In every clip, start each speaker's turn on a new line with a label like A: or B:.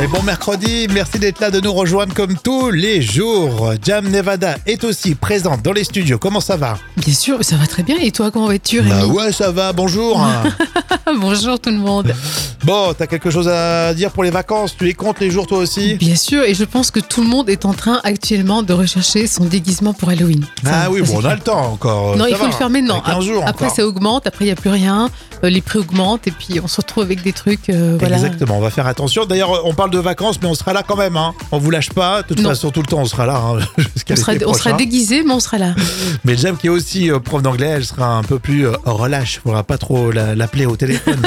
A: Et bon mercredi, merci d'être là, de nous rejoindre comme tous les jours. Jam Nevada est aussi présente dans les studios. Comment ça va?
B: Bien sûr, ça va très bien. Et toi, comment vas-tu, Rémi?
A: Bah ouais, ça va, bonjour.
B: Bonjour tout le monde.
A: bon, t'as quelque chose à dire pour les vacances? Tu les comptes les jours toi aussi?
B: Bien sûr, et je pense que tout le monde est en train actuellement de rechercher son déguisement pour Halloween. Ça,
A: Ah oui, bon, on a le temps encore.
B: Non,
A: Ça
B: il faut
A: va,
B: le faire maintenant.
A: il y a 15 jours
B: Après, ça augmente. Après, il n'y a plus rien. Euh, les prix augmentent. Et puis, on se retrouve avec des trucs. euh, voilà.
A: Exactement, on va faire attention. D'ailleurs, on parle de vacances, mais on sera là quand même. Hein. On vous lâche pas. De toute
B: Non.
A: façon, tout le temps, on sera là hein,
B: On sera, on sera déguisé, mais on sera là.
A: Mais Jam, qui est aussi euh, prof d'anglais, elle sera un peu plus relâche. Il faudra pas trop la- l'appeler au téléphone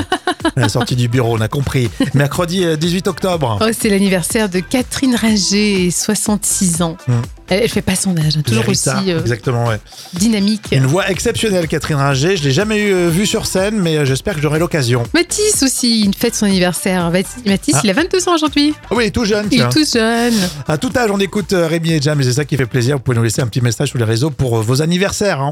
A: à la sortie du bureau, on a compris. Mercredi euh, 18 octobre.
B: Oh, c'est l'anniversaire de Catherine Ringer, 66 ans.
A: Hmm.
B: Elle, elle fait pas son âge, hein, toujours aussi euh,
A: Exactement, ouais.
B: dynamique.
A: Une voix exceptionnelle, Catherine Ringer. Je l'ai jamais eu, euh, vue sur scène, mais euh, j'espère que j'aurai l'occasion.
B: Mathis aussi, il fête son anniversaire. Mathis,
A: Ah.
B: il a 22 ans aujourd'hui.
A: Ah oui, il est tout jeune,
B: Il est tout jeune.
A: À tout âge, on écoute euh, Rémi et Jam, et c'est ça qui fait plaisir. Vous pouvez nous laisser un petit message sur les réseaux pour euh, vos anniversaires. hein.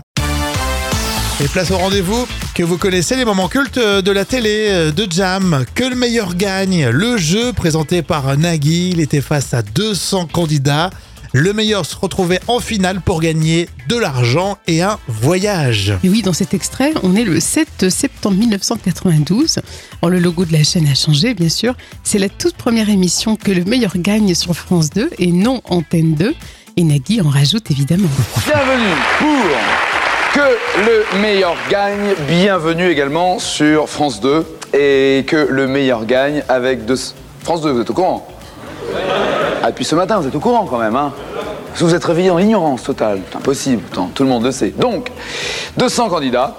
A: Et place au rendez-vous que vous connaissez, les moments cultes euh, de la télé, euh, de Jam. Que le meilleur gagne. Le jeu présenté par Nagui, il était face à 200 candidats. Le meilleur se retrouvait en finale pour gagner de l'argent et un voyage.
B: Et oui, dans cet extrait, on est le 7 septembre 1992. Alors, le logo de la chaîne a changé, bien sûr. C'est la toute première émission que le meilleur gagne sur France 2 et non Antenne 2. Et Nagui en rajoute évidemment.
C: Bienvenue pour Que le meilleur gagne. Bienvenue également sur France 2 et que le meilleur gagne avec deux... France 2, vous êtes au courant Ah, depuis ce matin, vous êtes au courant quand même, hein vous êtes réveillé dans l'ignorance totale. C'est impossible, tout le monde le sait. Donc, 200 candidats.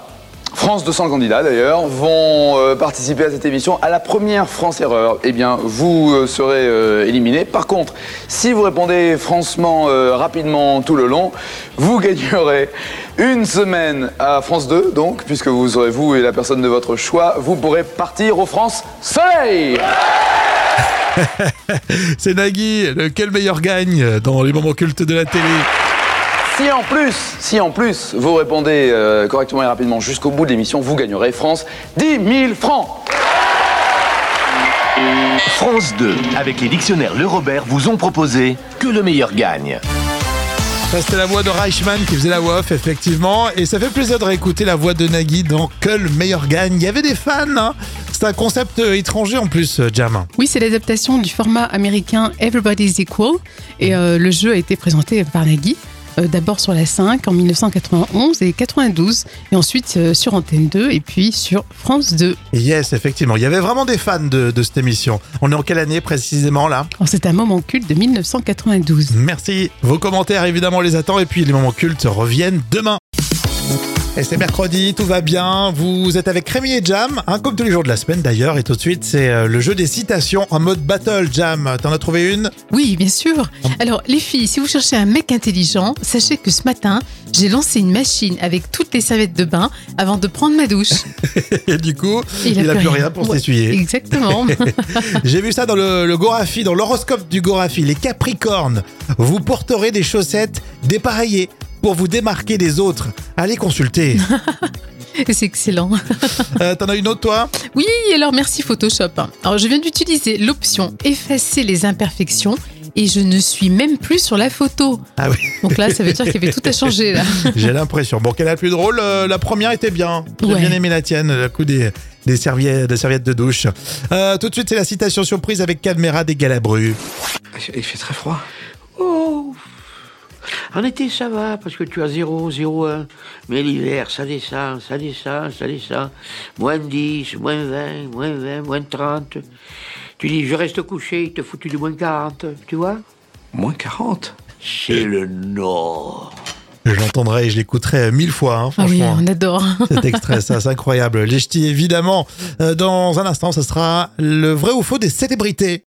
C: France 200 candidats d'ailleurs vont euh, participer à cette émission. À la première France Erreur, eh bien, vous euh, serez euh, éliminé. Par contre, si vous répondez franchement euh, rapidement tout le long, vous gagnerez une semaine à France 2, donc, puisque vous aurez vous et la personne de votre choix, vous pourrez partir au France Soleil.
A: C'est Nagui, lequel meilleur gagne dans les moments cultes de la télé?
C: Si en plus, si en plus vous répondez euh, correctement et rapidement jusqu'au bout de l'émission, vous gagnerez France 10 000 francs.
D: France 2, avec les dictionnaires Le Robert, vous ont proposé Que le meilleur gagne.
A: Ça, c'était la voix de Reichmann qui faisait la voix off, effectivement. Et ça fait plaisir de réécouter la voix de Nagui dans Que le meilleur gagne. Il y avait des fans, hein. C'est un concept euh, étranger en plus, euh, Jam.
B: Oui, c'est l'adaptation du format américain Everybody's Equal. Et euh, le jeu a été présenté par Nagui. Euh, D'abord sur la 5 en 1991 et 92, et ensuite euh, sur Antenne 2 et puis sur France 2.
A: Yes, effectivement. Il y avait vraiment des fans de, de cette émission. On est en quelle année précisément là?
B: Alors, C'est un moment culte de 1992.
A: Merci. Vos commentaires, évidemment, on les attend. Et puis, les moments cultes reviennent demain. Et c'est mercredi, tout va bien. Vous êtes avec Rémi et Jam, hein, comme tous les jours de la semaine d'ailleurs. Et tout de suite, c'est euh, le jeu des citations en mode battle. Jam, t'en as trouvé une?
B: Oui, bien sûr. Alors, les filles, si vous cherchez un mec intelligent, sachez que ce matin, j'ai lancé une machine avec toutes les serviettes de bain avant de prendre ma douche.
A: Et du coup,
B: Et
A: il n'a plus rien pour
B: Ouais,
A: s'essuyer.
B: Exactement.
A: J'ai vu ça dans le, le Gorafi, dans l'horoscope du Gorafi. Les Capricornes, vous porterez des chaussettes dépareillées pour vous démarquer des autres. Allez consulter.
B: C'est excellent.
A: Euh, T'en as une autre, toi?
B: Oui, alors merci Photoshop. Alors, je viens d'utiliser l'option effacer les imperfections et je ne suis même plus sur la photo.
A: Ah oui,
B: Donc là, ça veut dire qu'il y avait tout à changer là.
A: j'ai l'impression. Bon, quelle est la plus drôle Euh, La première était bien. J'ai
B: Ouais.
A: bien aimé la tienne, le coup des, des, serviettes, des serviettes de douche. Euh, tout de suite, c'est la citation surprise avec Cadmera des Galabru.
E: Il fait très froid.
F: Oh En été, ça va, parce que tu as 0, 0, 1. Mais l'hiver, ça descend, ça descend, ça descend. Moins 10, moins 20, moins 20, moins 30. Tu dis, je reste couché, il te foutu du moins 40, tu vois?
E: Moins 40.
F: C'est le Nord.
A: Je l'entendrai et je l'écouterai mille fois, hein,
B: Ah oui,
A: franchement.
B: on adore.
A: Cet extrait, ça, c'est incroyable. Les ch'tis, évidemment. Euh, dans un instant, ce sera le vrai ou faux des célébrités.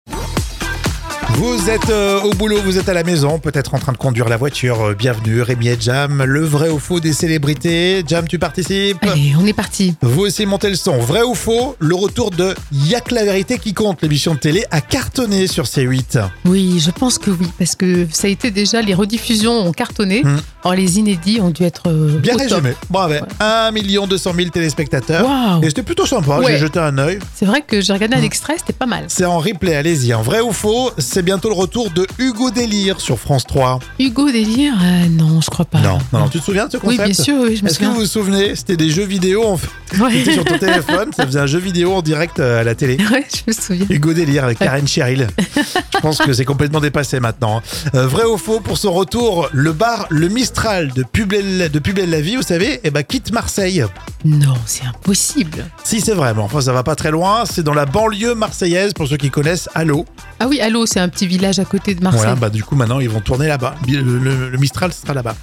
A: Vous êtes euh, au boulot, vous êtes à la maison, peut-être en train de conduire la voiture. Euh, bienvenue, Rémi et Jam. Le vrai ou faux des célébrités. Jam, tu participes
B: Allez, on est parti.
A: Vous aussi montez le son. Vrai ou faux Le retour de Y'a que la vérité qui compte, l'émission de télé, a cartonné sur C8.
B: Oui, je pense que oui, parce que ça a été déjà, les rediffusions ont cartonné.
A: Hmm.
B: Alors, les inédits ont dû être euh,
A: Bien
B: au top.
A: résumé. Bravo. 1 200 000 téléspectateurs.
B: Waouh
A: Et c'était plutôt sympa,
B: Ouais.
A: j'ai jeté un œil.
B: C'est vrai que j'ai
A: Mmh.
B: regardé un extrait, c'était pas mal.
A: C'est en replay, allez-y. En vrai ou faux, c'est bientôt le retour de Hugo Délire sur France 3.
B: Hugo Délire, euh, non, je crois pas.
A: non, non, non, tu te souviens de ce
B: Oui,
A: concept
B: bien sûr, oui, je me
A: Est-ce que
B: souviens.
A: vous vous souvenez C'était des jeux vidéo, en fait.
B: Ouais.
A: C'était sur ton téléphone, ça faisait un jeu vidéo en direct euh, à la télé.
B: Ouais, je me souviens.
A: Hugo Délire avec Karen Cheryl. Je pense que c'est complètement dépassé maintenant. Euh, vrai ou faux, pour son retour, le bar Le Mistral de Publel, de Publel la Vie, vous savez, eh ben, quitte Marseille.
B: Non, c'est impossible.
A: Si c'est vrai, enfin ça va pas très loin, c'est dans la banlieue marseillaise pour ceux qui connaissent Allo.
B: Ah oui, Allo, c'est un petit village à côté de Marseille.
A: Voilà, bah du coup maintenant ils vont tourner là-bas. Le, le- le Mistral sera là-bas.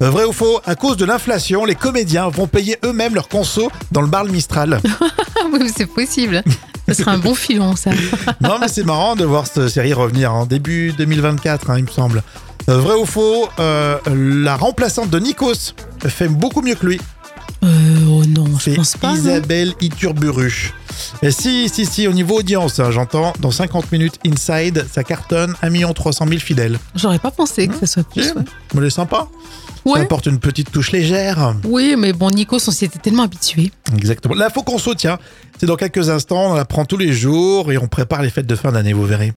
A: Euh, vrai ou faux, à cause de l'inflation, les comédiens vont payer eux-mêmes leur conso dans le bar Le Mistral.
B: Oui, c'est possible. Ce serait un bon filon, ça.
A: non mais c'est marrant de voir cette série revenir en début 2024, hein, il me semble. Euh, vrai ou faux, euh, la remplaçante de Nikos fait beaucoup mieux que lui.
B: Euh, oh non, je pense pas.
A: Isabelle Iturburu. Et si, si, si, au niveau audience, hein, j'entends, dans 50 minutes Inside, ça cartonne 1 300 000 fidèles.
B: J'aurais pas pensé que ça soit plus.
A: Si,
B: Ouais.
A: mais c'est sympa. Ça
B: Ouais.
A: apporte une petite touche légère.
B: Oui, mais bon, Nikos, on s'y était tellement habitué.
A: Exactement. L'info qu'on saute, tiens, c'est dans quelques instants, on la prend tous les jours et on prépare les fêtes de fin d'année, vous verrez.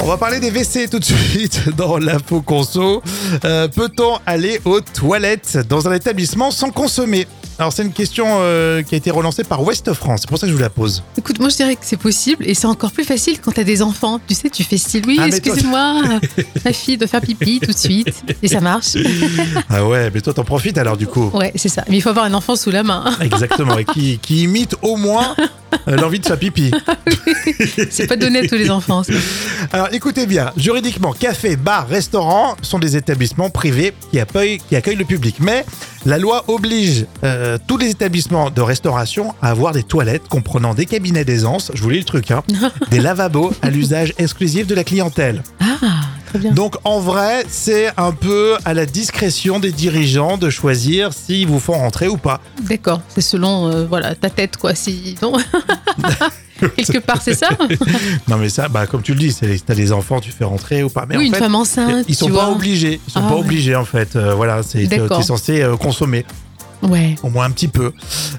A: On va parler des WC tout de suite dans l'info conso. Euh, Peut-on aller aux toilettes dans un établissement sans consommer? Alors c'est une question euh, qui a été relancée par Ouest France, c'est pour ça que je vous la pose.
B: Écoute, moi je dirais que c'est possible et c'est encore plus facile quand t'as des enfants. Tu sais, tu fais style, oui,
A: Ah,
B: excusez-moi, ma fille doit faire pipi tout de suite. Et ça marche.
A: Ah ouais, mais toi t'en profites alors du coup.
B: Ouais, c'est ça. Mais il faut avoir un enfant sous la main.
A: Exactement, et qui, qui imite au moins l'envie de faire pipi.
B: C'est pas donné à tous les enfants. ça.
A: Alors écoutez bien, juridiquement, café, bar, restaurant sont des établissements privés qui accueillent, qui accueillent le public. Mais la loi oblige euh, tous les établissements de restauration à avoir des toilettes comprenant des cabinets d'aisance, je vous lis le truc, hein, des lavabos à l'usage exclusif de la clientèle.
B: Ah, très bien.
A: Donc en vrai, c'est un peu à la discrétion des dirigeants de choisir s'ils vous font rentrer ou pas.
B: D'accord, c'est selon euh, voilà ta tête quoi. Si non, quelque part c'est ça.
A: Non mais ça, bah, comme tu le dis, si t'as des enfants, tu fais rentrer ou pas. Mais
B: oui,
A: en
B: une
A: fait,
B: femme enceinte.
A: Ils sont
B: tu
A: pas
B: vois.
A: obligés. Ils sont
B: Ah
A: pas
B: ouais.
A: obligés en fait. Euh, voilà, c'est t'es censé euh, consommer
B: Ouais.
A: au moins un petit peu.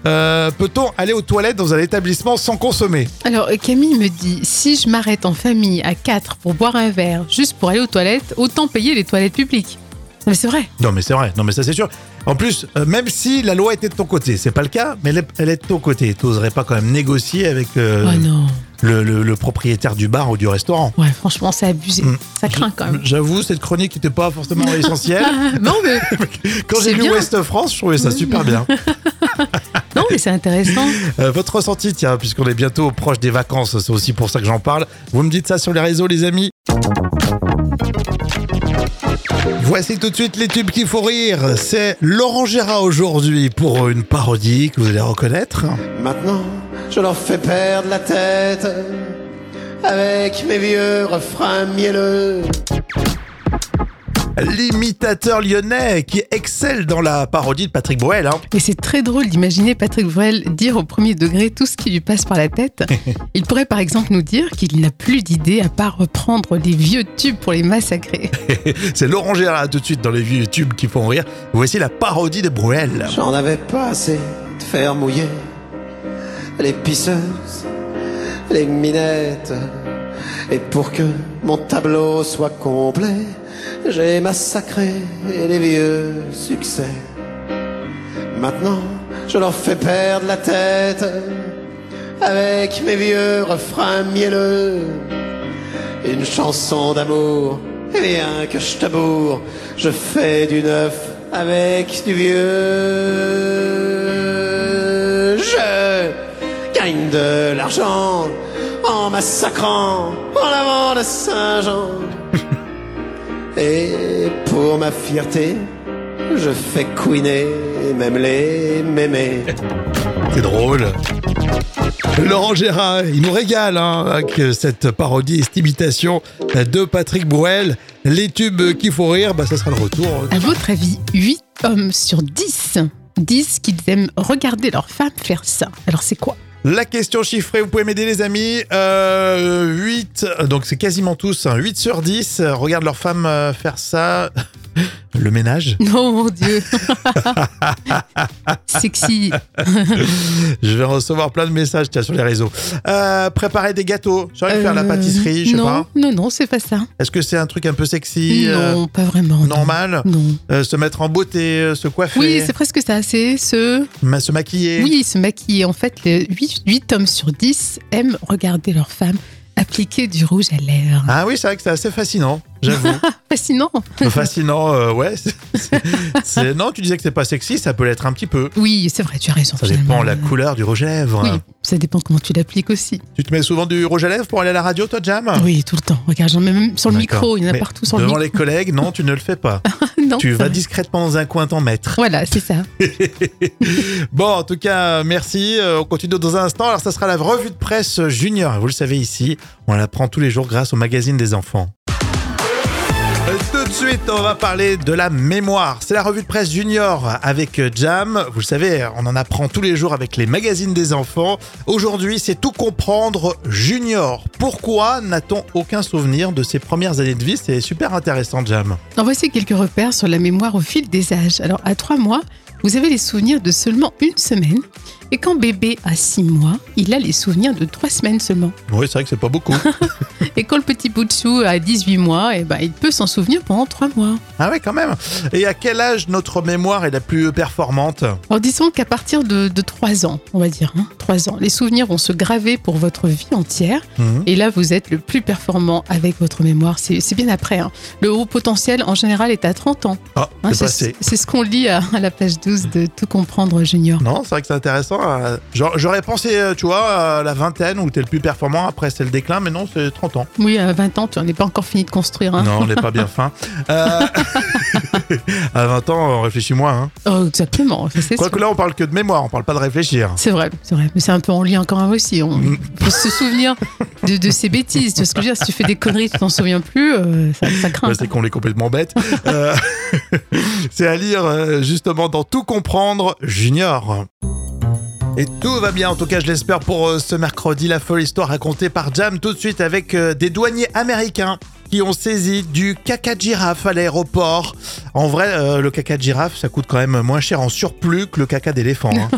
A: Euh, Peut-on aller aux toilettes dans un établissement sans consommer?
B: Alors euh, Camille me dit si je m'arrête en famille à 4 pour boire un verre juste pour aller aux toilettes, autant payer les toilettes publiques. Non, mais c'est vrai.
A: Non mais c'est vrai. Non mais ça c'est sûr. En plus, euh, même si la loi était de ton côté, c'est pas le cas, mais elle est, elle est de ton côté. T'oserais pas quand même négocier avec euh,
B: Oh non.
A: Le, le- le propriétaire du bar ou du restaurant.
B: Ouais, franchement, c'est abusé.
A: Mm.
B: Ça craint quand même.
A: J'avoue, cette chronique n'était pas forcément essentielle.
B: non, mais,
A: Quand j'ai
B: bien.
A: Ouest France, je trouvais ça super bien.
B: non, mais c'est intéressant.
A: Euh, votre ressenti, tiens, puisqu'on est bientôt proche des vacances, c'est aussi pour ça que j'en parle. Vous me dites ça sur les réseaux, les amis Voici tout de suite les tubes qu'il faut rire. C'est Laurent Gérard aujourd'hui pour une parodie que vous allez reconnaître.
G: Maintenant, je leur fais perdre la tête avec mes vieux refrains mielleux.
A: L'imitateur lyonnais qui excelle dans la parodie de Patrick Bruel. hein.
B: Et c'est très drôle d'imaginer Patrick Bruel dire au premier degré tout ce qui lui passe par la tête. Il pourrait par exemple nous dire qu'il n'a plus d'idée à part reprendre les vieux tubes pour les massacrer.
A: C'est Laurent Gérard tout de suite dans les vieux tubes qui font rire. Voici la parodie de Bruel.
G: J'en avais pas assez de faire mouiller les pisseuses, les minettes. Et pour que mon tableau soit complet, j'ai massacré les vieux succès. Maintenant, je leur fais perdre la tête avec mes vieux refrains mielleux. Une chanson d'amour, et bien que je taboure, je fais du neuf avec du vieux. Je gagne de l'argent en massacrant en avant de Saint-Jean. Et pour ma fierté, je fais couiner même les mémés.
A: C'est drôle. Laurent Gérard, il nous régale hein, avec cette parodie et cette imitation de Patrick Bruel. Les tubes qui font rire, bah, ça sera le retour.
B: À votre avis, 8 hommes sur 10 disent qu'ils aiment regarder leur femme faire ça. Alors c'est quoi?
A: La question chiffrée, vous pouvez m'aider les amis. Euh, 8, donc c'est quasiment tous, hein, 8 sur 10 euh, regardent leur femme euh, faire ça. Le ménage
B: Non, mon Dieu. Sexy.
A: Je vais recevoir plein de messages tiens, sur les réseaux. Euh, préparer des gâteaux. J'aurais faire la
B: Euh,
A: pâtisserie, je sais
B: non,
A: pas.
B: Non, non, c'est pas ça.
A: Est-ce que c'est un truc un peu sexy euh,
B: non, pas vraiment.
A: Normal
B: Non.
A: Euh, Se mettre en beauté, euh, se coiffer,
B: Oui, c'est presque ça. C'est ce.
A: ma- se maquiller
B: Oui, se maquiller. En fait, 8, hommes sur 10 aiment regarder leur femme appliquer du rouge à lèvres.
A: Ah oui, c'est vrai que c'est assez fascinant, j'avoue.
B: Fascinant.
A: fascinant, euh, ouais. Non, tu disais que c'est pas sexy, ça peut l'être un petit peu.
B: Oui, c'est vrai, tu as raison.
A: Ça dépend la couleur du rouge à lèvres.
B: Oui, ça dépend comment tu l'appliques aussi.
A: Tu te mets souvent du rouge à lèvres pour aller à la radio, toi, Jam?
B: Oui, tout le temps. Regarde, j'en mets même sur le
A: Ah.
B: Micro. Il y en a
A: Mais
B: partout sur le
A: Devant
B: micro.
A: les collègues, non, tu ne le fais pas.
B: non,
A: tu vas
B: vrai.
A: discrètement dans un coin t'en mettre.
B: Voilà, c'est ça.
A: Bon, en tout cas, merci. Euh, On continue dans un instant. Alors, ça sera la revue de presse junior. Vous le savez ici, on la prend tous les jours grâce au magazine des enfants. Euh, Tout de suite, on va parler de la mémoire. C'est la revue de presse junior avec euh, Jam. Vous le savez, on en apprend tous les jours avec les magazines des enfants. Aujourd'hui, c'est tout comprendre junior. Pourquoi n'a-t-on aucun souvenir de ses premières années de vie? C'est super intéressant, Jam.
B: En voici quelques repères sur la mémoire au fil des âges. Alors, à trois mois, vous avez les souvenirs de seulement une semaine. Et quand bébé a six mois, il a les souvenirs de trois semaines seulement.
A: Oui, c'est vrai que c'est pas beaucoup.
B: Et quand le petit bout de chou a 18 mois, eh ben, il peut s'en souvenir pendant trois mois.
A: ah ouais, quand même. Et à quel âge notre mémoire est la plus performante
B: Alors disons qu'à partir de, de 3 ans, on va dire, hein, 3 ans, les souvenirs vont se graver pour votre vie entière.
A: Mhm.
B: Et là, vous êtes le plus performant avec votre mémoire. C'est bien après. hein. Le haut potentiel, en général, est à 30 ans.
A: Ah,
B: Hein,
A: c'est
B: c'est
A: passé.
B: c'est ce qu'on lit à, à la page 12 de Tout comprendre junior.
A: Non, c'est vrai que c'est intéressant. Euh, genre, J'aurais pensé, euh, tu vois, à la vingtaine où t'es le plus performant, après c'est le déclin, mais non, c'est 30 ans.
B: Oui, à 20 ans, tu n'en es pas encore fini de construire. hein.
A: Non, on n'est pas bien fin. Euh, à 20 ans, on réfléchit moins. Hein.
B: Oh, exactement.
A: Quoique là, on parle que de mémoire, on parle pas de réfléchir.
B: C'est vrai, c'est vrai. Mais c'est un peu en lien quand même aussi. On
A: Mm.
B: faut se souvenir de, de ces bêtises. Tu vois ce que je veux dire Si tu fais des conneries, tu t'en souviens plus, euh, ça, ça craint.
A: Ouais, c'est qu'on est complètement bête. Euh, c'est à lire justement dans Tout comprendre Junior. Et tout va bien, en tout cas je l'espère pour euh, ce mercredi, la folle histoire racontée par Jam tout de suite avec euh, des douaniers américains qui ont saisi du caca de girafe à l'aéroport. En vrai, euh, le caca de girafe, ça coûte quand même moins cher en surplus que le caca d'éléphant. hein.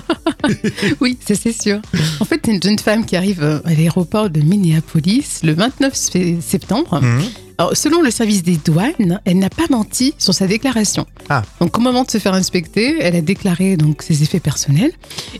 B: Oui, ça c'est sûr. En fait, c'est une jeune femme qui arrive à l'aéroport de Minneapolis le 29 sé- septembre.
A: Mhm.
B: Alors, selon le service des douanes, elle n'a pas menti sur sa déclaration.
A: Ah.
B: Donc, au moment de se faire inspecter, elle a déclaré donc ses effets personnels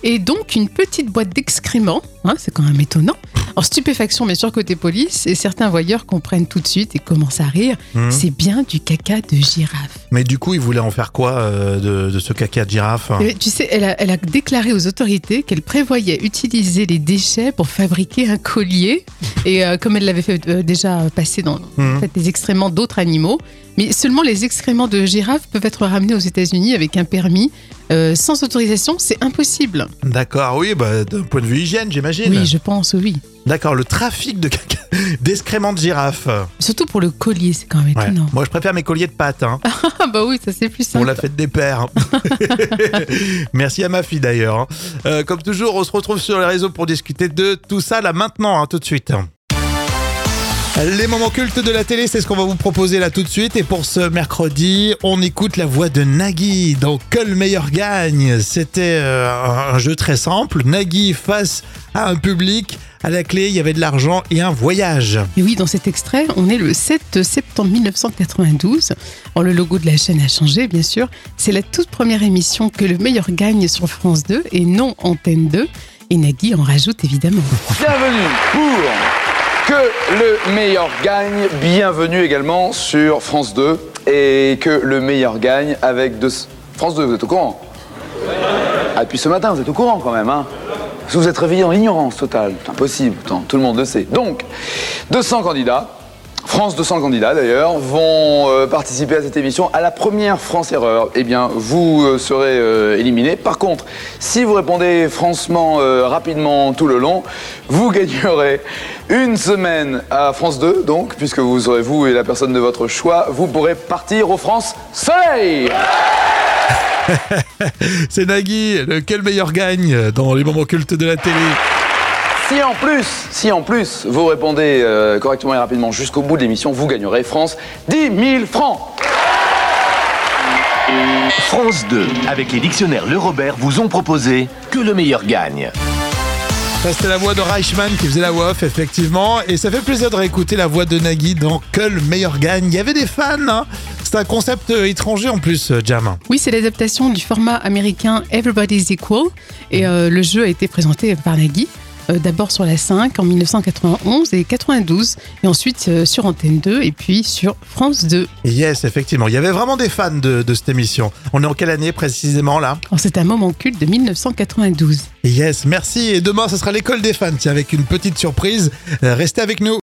B: et donc une petite boîte d'excréments. hein, c'est quand même étonnant. Alors, stupéfaction, bien sûr, côté police, et certains voyeurs comprennent tout de suite et commencent à rire.
A: Mhm.
B: C'est bien du caca de girafe.
A: Mais du coup, ils voulaient en faire quoi euh, de, de ce caca de girafe
B: Eh Tu sais, elle a, elle a déclaré aux autorités qu'elle prévoyait utiliser les déchets pour fabriquer un collier. Et euh, comme elle l'avait fait euh, déjà passer dans en fait, les excréments d'autres animaux, mais seulement les excréments de girafes peuvent être ramenés aux États-Unis avec un permis. Euh, sans autorisation, c'est impossible.
A: D'accord, oui, bah, d'un point de vue hygiène, j'imagine.
B: Oui, je pense, oui.
A: D'accord, le trafic de caca, d'excréments de girafe.
B: Surtout pour le collier, c'est quand même
A: Ouais.
B: étonnant.
A: Moi, je préfère mes colliers de pâte. Hein.
B: Ah bah oui, ça c'est plus simple.
A: la fête des pères. Merci à ma fille d'ailleurs. hein. Euh, comme toujours, on se retrouve sur les réseaux pour discuter de tout ça là maintenant, hein, tout de suite. Les moments cultes de la télé, c'est ce qu'on va vous proposer là tout de suite. Et pour ce mercredi, on écoute la voix de Nagui dans Que le meilleur gagne. C'était euh, un un jeu très simple. Nagui face à un public. À la clé, il y avait de l'argent et un voyage.
B: Et oui, dans cet extrait, on est le 7 septembre 1992. Alors, le logo de la chaîne a changé, bien sûr. C'est la toute première émission que le meilleur gagne sur France 2 et non Antenne 2. Et Nagui en rajoute évidemment.
C: Bienvenue pour Que le meilleur gagne. Bienvenue également sur France 2 et Que le meilleur gagne avec deux... France 2, vous êtes au courant Ah, depuis ce matin, vous êtes au courant quand même, hein vous êtes réveillé dans l'ignorance totale. C'est impossible, tout le monde le sait. Donc, 200 candidats. France 200 candidats d'ailleurs vont euh, participer à cette émission. À la première France Erreur, eh bien, vous euh, serez euh, éliminé. Par contre, si vous répondez franchement euh, rapidement tout le long, vous gagnerez une semaine à France 2, donc, puisque vous serez vous et la personne de votre choix, vous pourrez partir au France Soleil
A: C'est Nagui, le Quel meilleur gagne dans les moments cultes de la télé?
C: Si en plus, si en plus vous répondez euh, correctement et rapidement jusqu'au bout de l'émission, vous gagnerez France 10 000 francs.
D: France 2, avec les dictionnaires Le Robert, vous ont proposé que le meilleur gagne.
A: Ça, c'était la voix de Reichmann qui faisait la voix off, effectivement. Et ça fait plaisir de réécouter la voix de Nagui dans Que le meilleur gagne. Il y avait des fans, hein. C'est un concept euh, étranger en plus, euh, Jam.
B: Oui, c'est l'adaptation du format américain Everybody's Equal. Et euh, le jeu a été présenté par Nagui. Euh, D'abord sur la 5 en 1991 et 92, et ensuite euh, sur Antenne 2 et puis sur France 2.
A: Yes, effectivement. Il y avait vraiment des fans de, de cette émission. On est en quelle année précisément là?
B: C'est un moment culte de 1992.
A: Yes, merci. Et demain, ce sera l'école des fans, tiens, avec une petite surprise. Euh, Restez avec nous.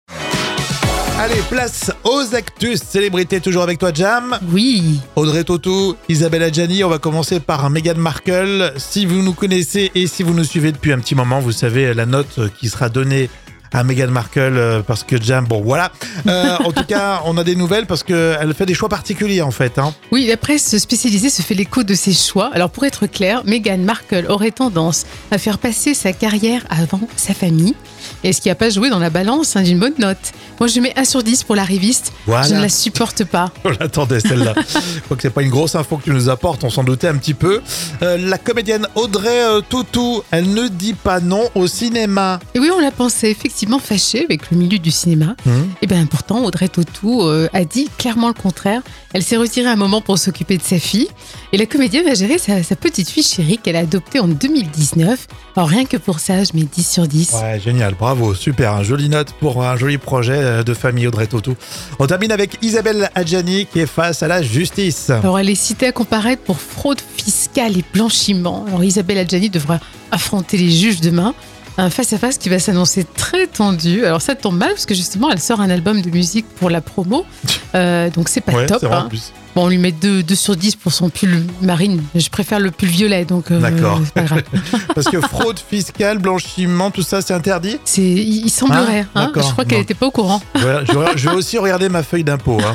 A: Allez, place aux actus célébrités, toujours avec toi, Jam.
B: Oui,
A: Audrey Tautou, Isabelle Adjani, on va commencer par Meghan Markle. Si vous nous connaissez et si vous nous suivez depuis un petit moment, vous savez la note qui sera donnée à Meghan Markle euh, parce que Jam, bon voilà. Euh, en tout cas, on a des nouvelles parce qu'elle fait des choix particuliers en fait. Hein.
B: Oui, la presse spécialisée se fait l'écho de ses choix. Alors pour être clair, Meghan Markle aurait tendance à faire passer sa carrière avant sa famille. Et ce qui n'a pas joué dans la balance hein, d'une bonne note. Moi je mets 1 sur 10 pour l'arriviste.
A: Voilà.
B: Je ne la supporte pas.
A: On l'attendait celle-là. Je crois que c'est pas une grosse info que tu nous apportes, on s'en doutait un petit peu. Euh, la comédienne Audrey euh, Tautou, elle ne dit pas non au cinéma.
B: Et oui, on la pensait effectivement fâchée avec le milieu du cinéma.
A: Hum.
B: Et bien pourtant, Audrey Tautou euh, a dit clairement le contraire. Elle s'est retirée un moment pour s'occuper de sa fille. Et la comédienne va gérer sa, sa petite fille chérie qu'elle a adoptée en 2019. Alors rien que pour ça, je mets 10 sur 10.
A: Ouais, génial, bravo, super, un joli note pour un joli projet euh, de famille Audrey Tautou. On termine avec Isabelle Adjani qui est face à la justice.
B: Alors elle est citée à comparaître pour fraude fiscale et blanchiment. Alors Isabelle Adjani devra affronter les juges demain. Un face-à-face qui va s'annoncer très tendu. Alors ça tombe mal parce que justement elle sort un album de musique pour la promo. Euh, donc c'est pas
A: ouais,
B: top.
A: en
B: hein.
A: plus.
B: Bon, on lui met 2, sur 10 pour son pull marine. Je préfère le pull violet, donc euh,
A: D'accord.
B: c'est pas grave.
A: Parce que fraude fiscale, blanchiment, tout ça, c'est interdit
B: C'est, il il semblerait.
A: Ah,
B: hein.
A: d'accord.
B: Je crois qu'elle n'était pas au courant.
A: Voilà, je, vais- je vais aussi regarder ma feuille d'impôt. hein.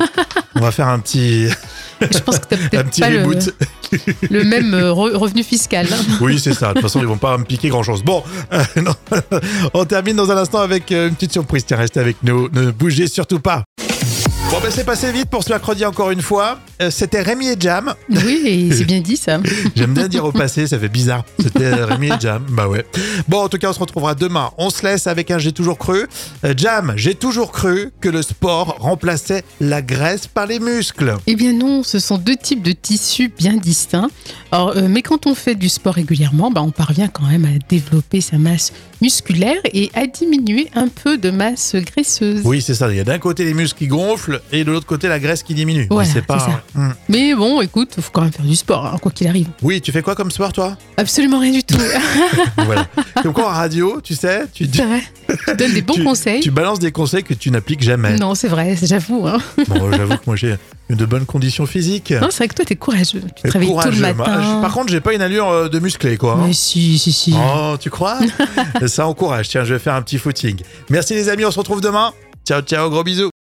A: On va faire un petit,
B: Je pense que
A: un
B: peut-être
A: petit
B: pas le,
A: reboot.
B: le même euh, re- revenu fiscal. hein.
A: Oui, c'est ça. De toute façon, ils vont pas me piquer grand-chose. Bon, euh, non. on termine dans un instant avec euh, une petite surprise. Tiens, restez avec nous. Ne bougez surtout pas. Bon, ben c'est passé vite pour ce mercredi encore une fois. Euh, C'était Rémi et Jam.
B: Oui, c'est bien dit ça.
A: J'aime bien dire au passé, ça fait bizarre. C'était Rémi et Jam. Bah ouais. Bon, en tout cas, on se retrouvera demain. On se laisse avec un J'ai toujours cru. Euh, Jam, j'ai toujours cru que le sport remplaçait la graisse par les muscles.
B: Eh bien non, ce sont deux types de tissus bien distincts. Alors, euh, mais quand on fait du sport régulièrement, bah, on parvient quand même à développer sa masse musculaire et à diminuer un peu de masse graisseuse.
A: Oui, c'est ça. Il y a d'un côté les muscles qui gonflent et de l'autre côté la graisse qui diminue.
B: Voilà,
A: Mais c'est pas.
B: c'est ça.
A: Hmm.
B: Mais bon, écoute, faut quand même faire du sport, hein, quoi qu'il arrive.
A: Oui, tu fais quoi comme sport, toi?
B: Absolument rien du tout.
A: Voilà. Comme quoi en radio, tu sais, tu,
B: vrai. Tu donnes des bons
A: tu-
B: conseils.
A: tu balances des conseils que tu n'appliques jamais.
B: Non, c'est vrai, j'avoue. Hein.
A: Bon, j'avoue que moi j'ai de bonnes conditions physiques.
B: Non, c'est vrai que toi, t'es courageux. Tu te réveilles le matin.
A: par contre, j'ai pas une allure euh, de musclé, quoi. hein.
B: Mais si, si, si.
A: Oh, tu crois? Ça encourage. Tiens, je vais faire un petit footing. Merci les amis, on se retrouve demain. Ciao, ciao, gros bisous.